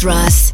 DJ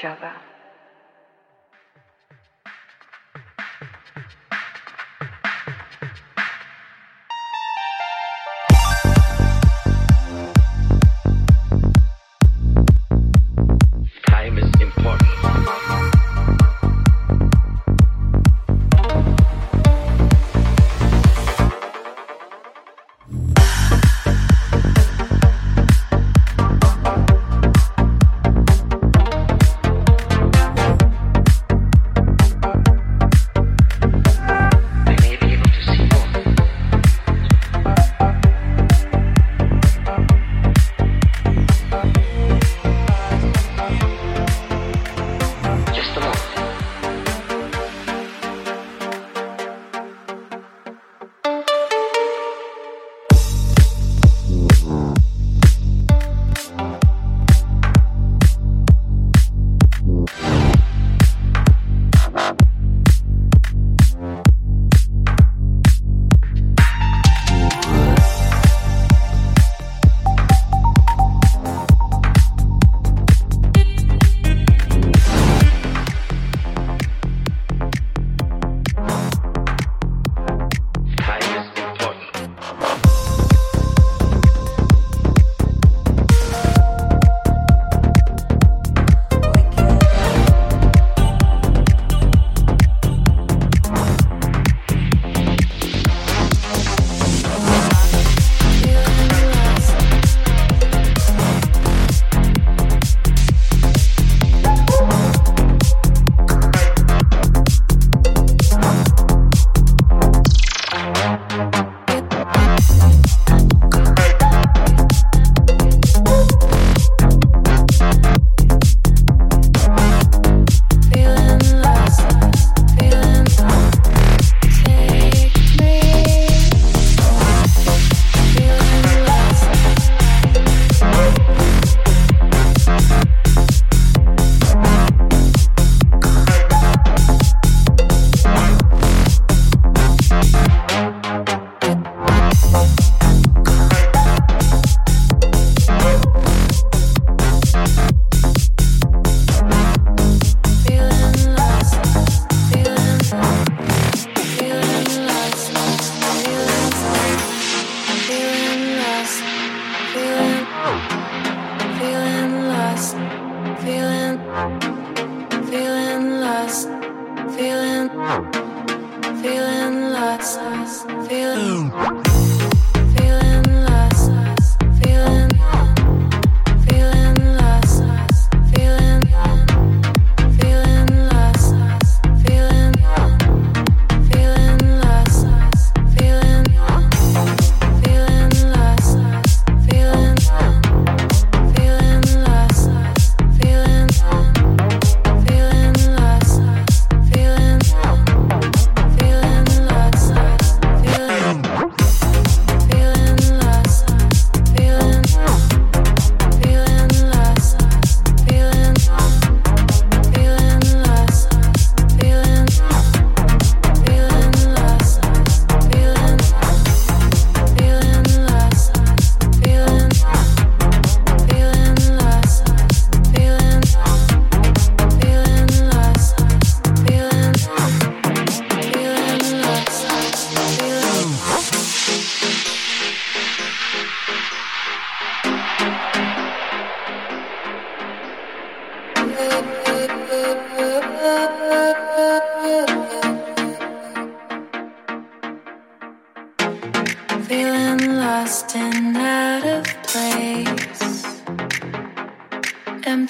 each other.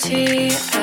Empty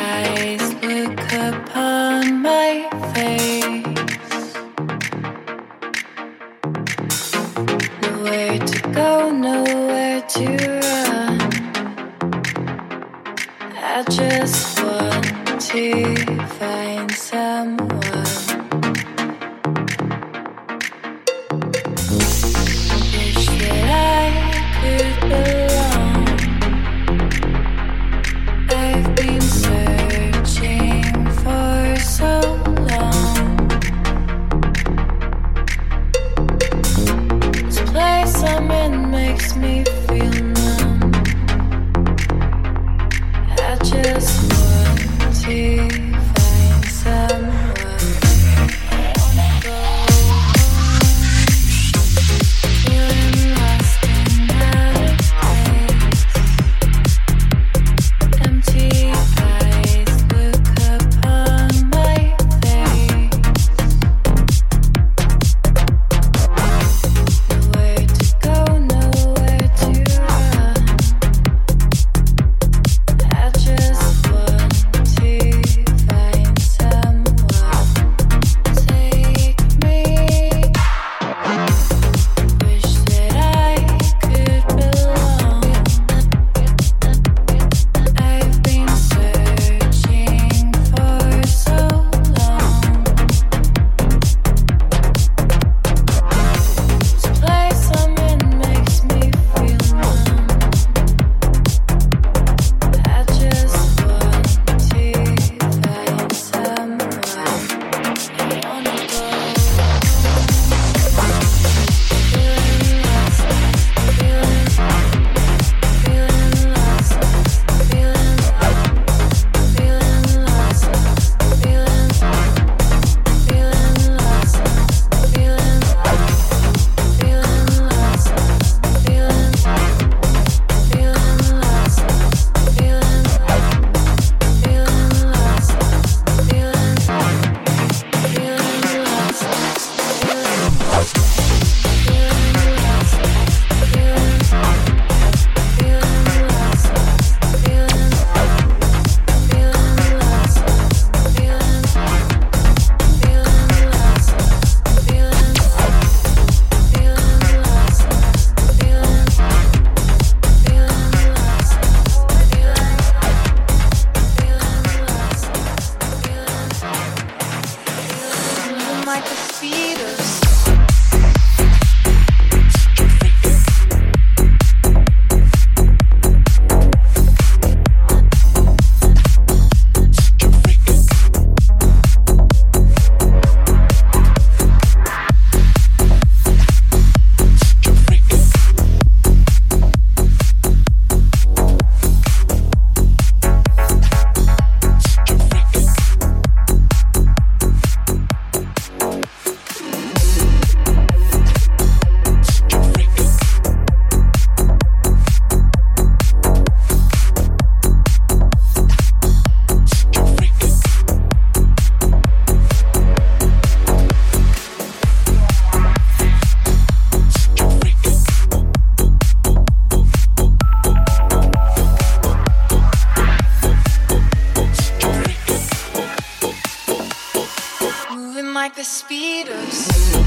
like a speedos.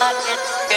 Get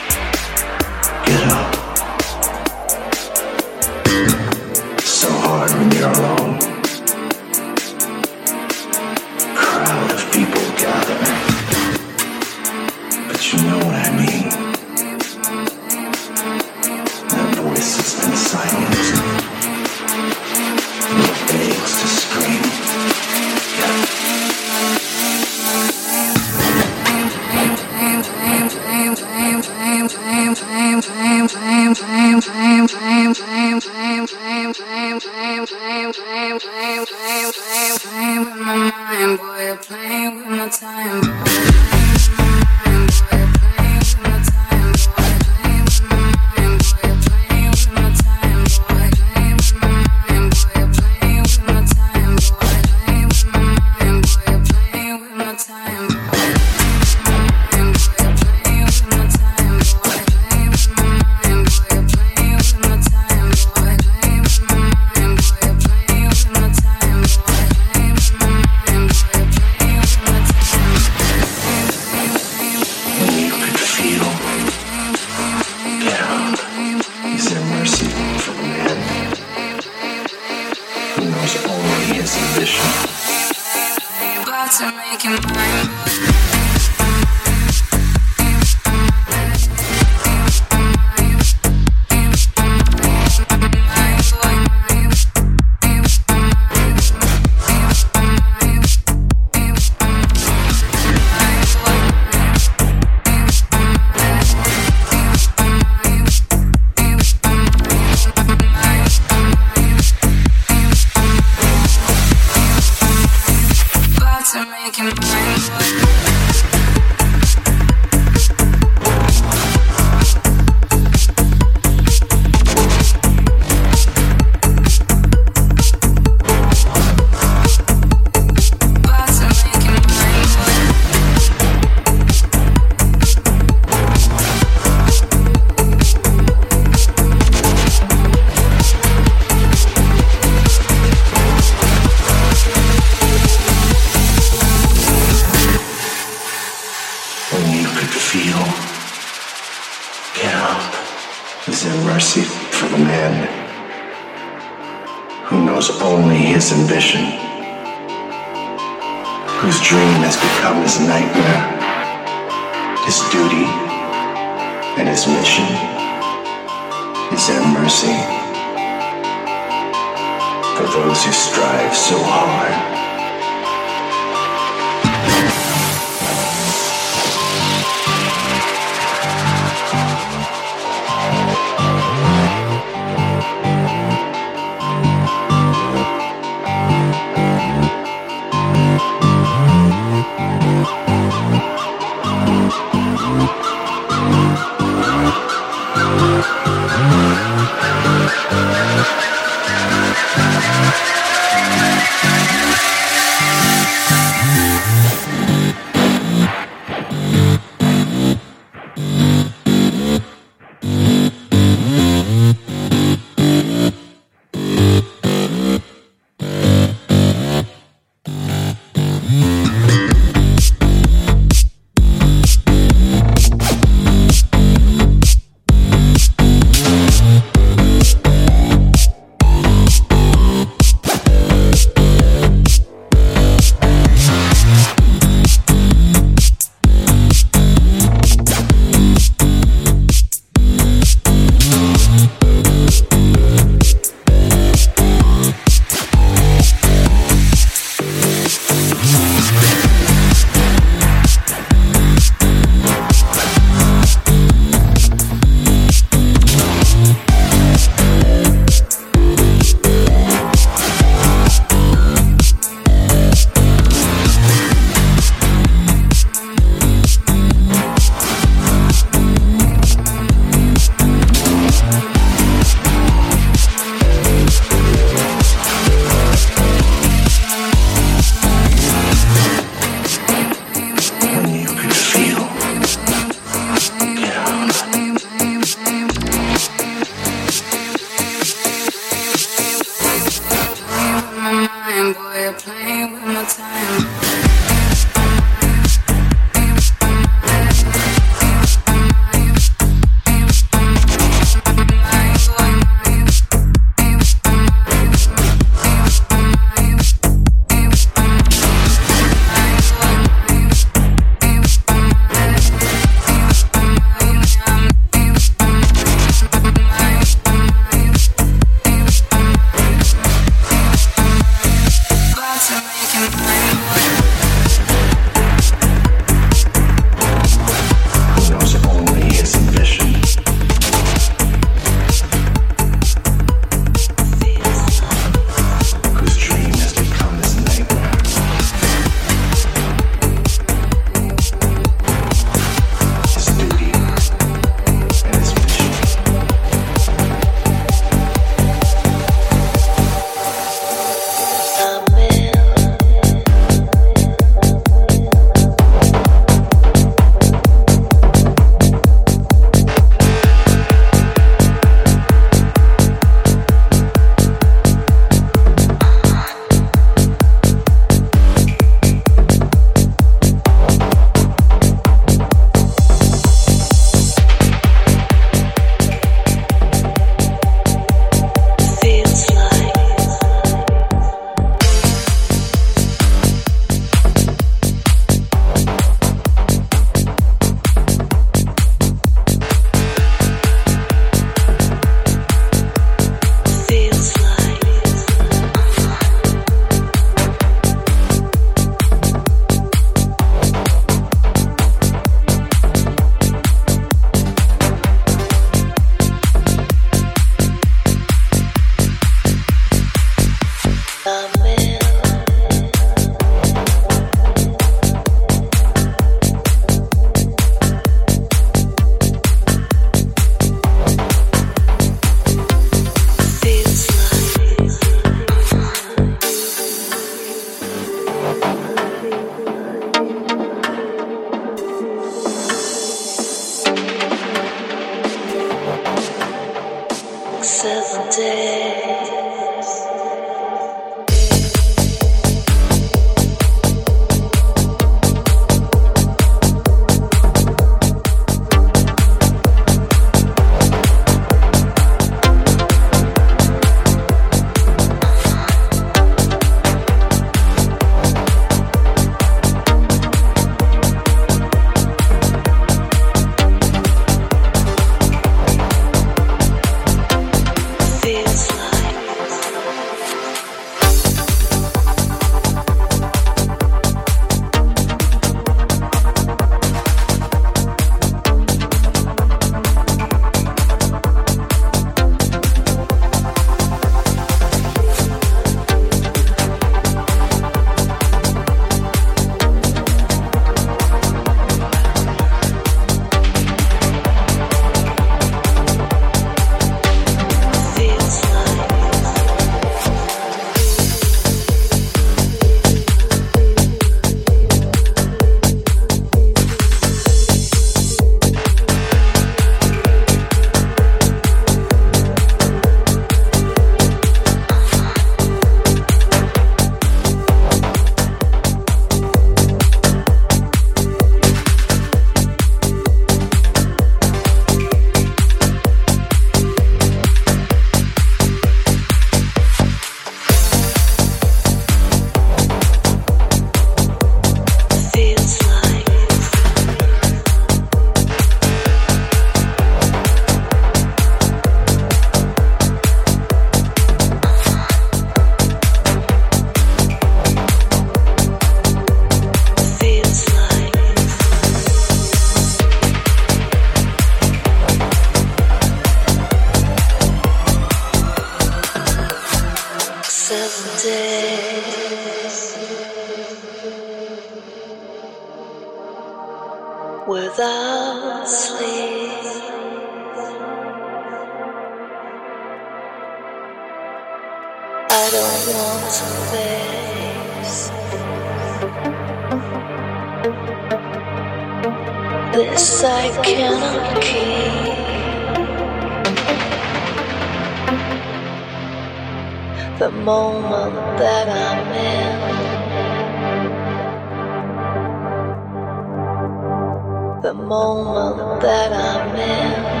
the moment that I'm in.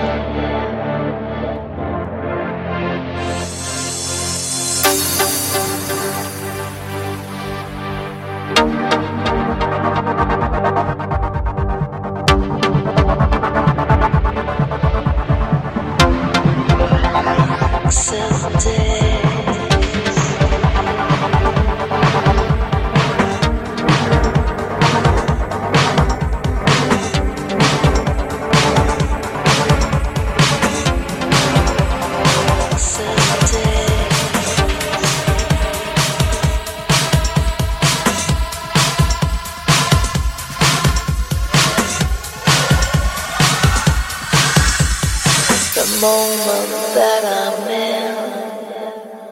myself day.